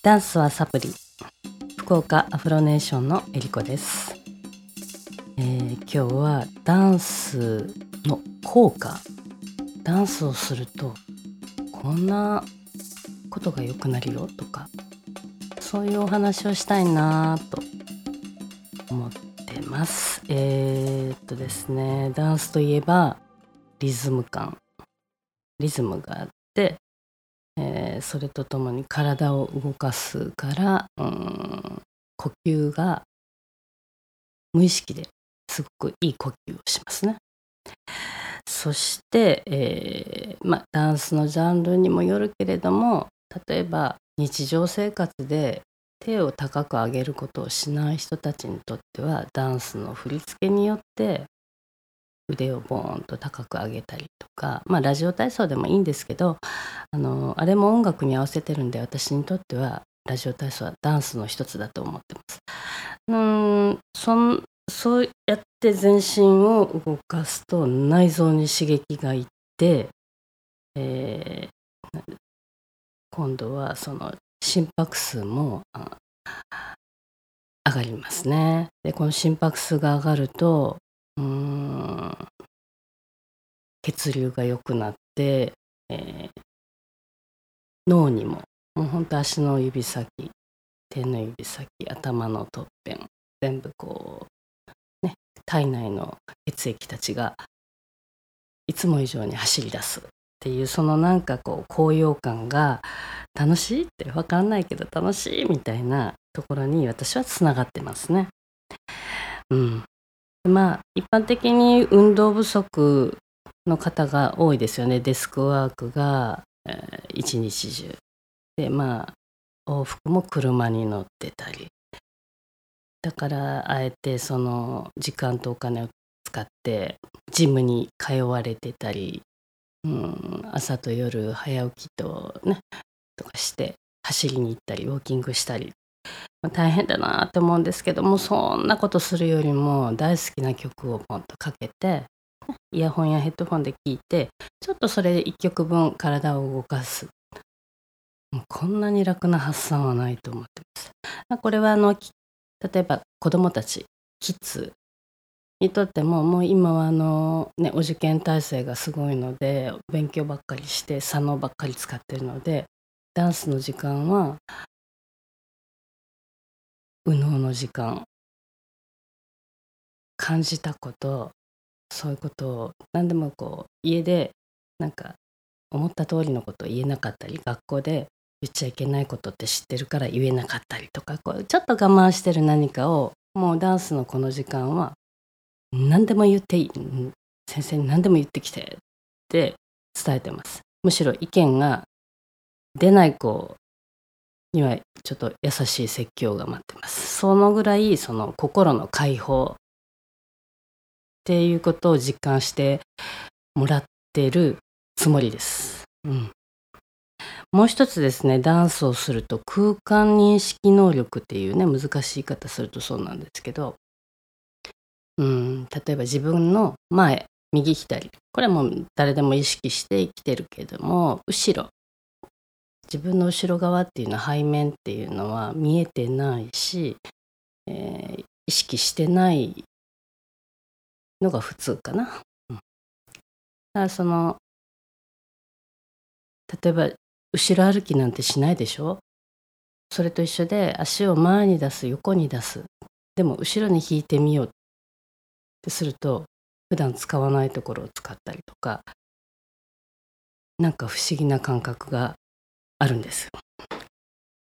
ダンスはサプリ。福岡アフロネーションのえりこです、えー今日はダンスの効果。ダンスをするとこんなことが良くなるよとか。そういうお話をしたいなと思ってます。えー、っとですね。ダンスといえばリズム感。リズムがあってえーそれとともに体を動かすからうん呼吸が無意識ですごくいい呼吸をしますね。そして、えーまあ、ダンスのジャンルにもよるけれども例えば日常生活で手を高く上げることをしない人たちにとってはダンスの振り付けによって腕をボーンと高く上げたりとかまあラジオ体操でもいいんですけどあのあれも音楽に合わせてるんで私にとってはラジオ体操はダンスの一つだと思ってます。うんそんそうやって全身を動かすと内臓に刺激がいって、えー今度はその心拍数も上がりますね。でこの心拍数が上がるとうー血流が良くなって、えー脳にももうほんと足の指先手の指先頭のてっぺん全部こうね体内の血液たちがいつも以上に走り出すっていうそのなんかこう高揚感が楽しいって分かんないけど楽しいみたいなところに私はつながってますね。うん、まあ一般的に運動不足の方が多いですよね。デスクワークが、えー一日中。でまあ往復も車に乗ってたり。だからあえてその時間とお金を使ってジムに通われてたり、うん、朝と夜早起きとねとかして走りに行ったりウォーキングしたり大変だなって思うんですけどもそんなことするよりも大好きな曲をポンとかけてイヤホンやヘッドホンで聴いてちょっとそれで1曲分体を動かすもうこんなに楽な発散はないと思ってます。これはあの例えば子どもたちキッズにとってももう今はあの、ね、お受験体制がすごいので勉強ばっかりして左脳ばっかり使ってるのでダンスの時間は右脳の時間。感じたことそういうことを何でもこう家でなんか思った通りのことを言えなかったり学校で言っちゃいけないことって知ってるから言えなかったりとかこうちょっと我慢してる何かをもうダンスのこの時間は何でも言っていい先生に何でも言ってきてって伝えてます。むしろ意見が出ない子にはちょっと優しい説教が待ってます。そのぐらいその心の解放っていうことを実感してもらってるつもりです。うん、もう一つですねダンスをすると空間認識能力っていうね難しい言い方するとそうなんですけど、うん、例えば自分の前右左。これも誰でも意識して生きてるけども後ろ。自分の後ろ側っていうのは背面っていうのは見えてないし、えー意識してないのが普通かな。うん、だからその例えば後ろ歩きなんてしないでしょ？それと一緒で足を前に出す横に出す。でも後ろに引いてみようってすると普段使わないところを使ったりとかなんか不思議な感覚があるんです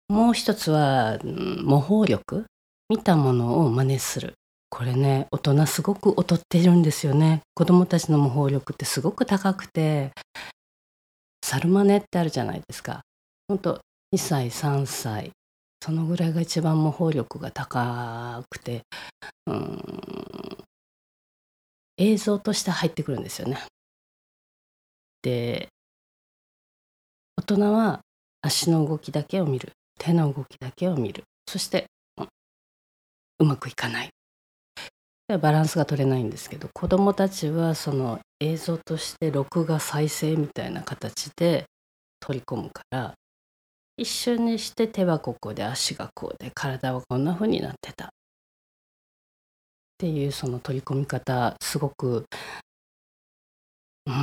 もう一つは模倣力見たものを真似する。これね大人すごく劣ってるんですよね。子供たちの模倣力ってすごく高くて。サルマネってあるじゃないですか。ほんと2歳3歳。そのぐらいが一番模倣力が高くて。うん。映像として入ってくるんですよね。で大人は足の動きだけを見る。手の動きだけを見る。そしてうまくいかない。バランスが取れないんですけど子どもたちはその映像として録画再生みたいな形で取り込むから一瞬にして手はここで足がこうで体はこんな風になってた。っていうその取り込み方すごくうん。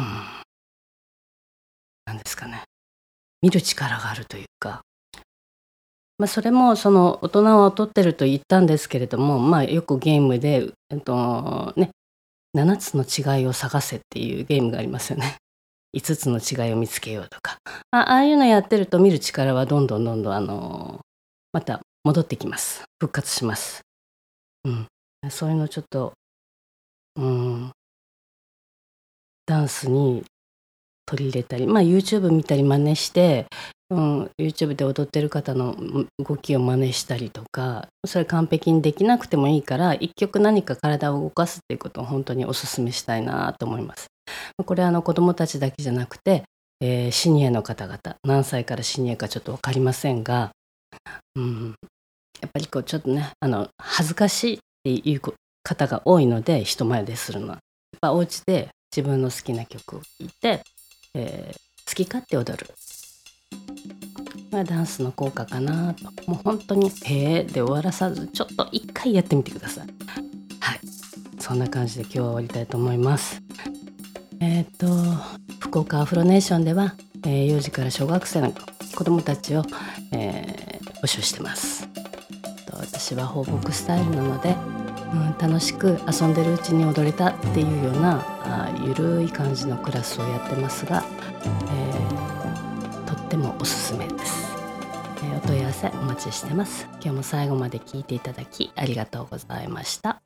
なんですかね。見る力があるというか、まあ、それもその大人は劣ってると言ったんですけれども、まあ、よくゲームで、えっとね、7つの違いを探せっていうゲームがありますよね。5つの違いを見つけようとか。あああいうのやってると見る力はどんどんどんどんあのまた戻ってきます。復活します、うん、そういうのちょっとうん。ダンスに取り入れたりまあ YouTube 見たり真似して、うん、YouTube で踊ってる方の動きを真似したりとかそれ完璧にできなくてもいいから一曲何か体を動かすっていうことを本当にお勧めしたいなと思います。これはあの子どもたちだけじゃなくて、えー、シニアの方々何歳からシニアかちょっと分かりませんが、うん、やっぱりこうちょっとねあの恥ずかしいっていう方が多いので人前でするのは。やっぱお家で自分の好きな曲を聴いて、えー、好き勝手踊る。まあ、ダンスの効果かなともう本当に「へえ」で終わらさずちょっと一回やってみてください。はいそんな感じで今日は終わりたいと思います。えっ、ー、と福岡アフロネーションでは、えー、幼児から小学生の子どもたちを、えー、募集してます。私は放牧スタイルなので、うん、楽しく遊んでるうちに踊れたっていうようなあゆるい感じのクラスをやってますが、えー、とってもおすすめです、えー、お問い合わせお待ちしてます。今日も最後まで聞いていただきありがとうございました。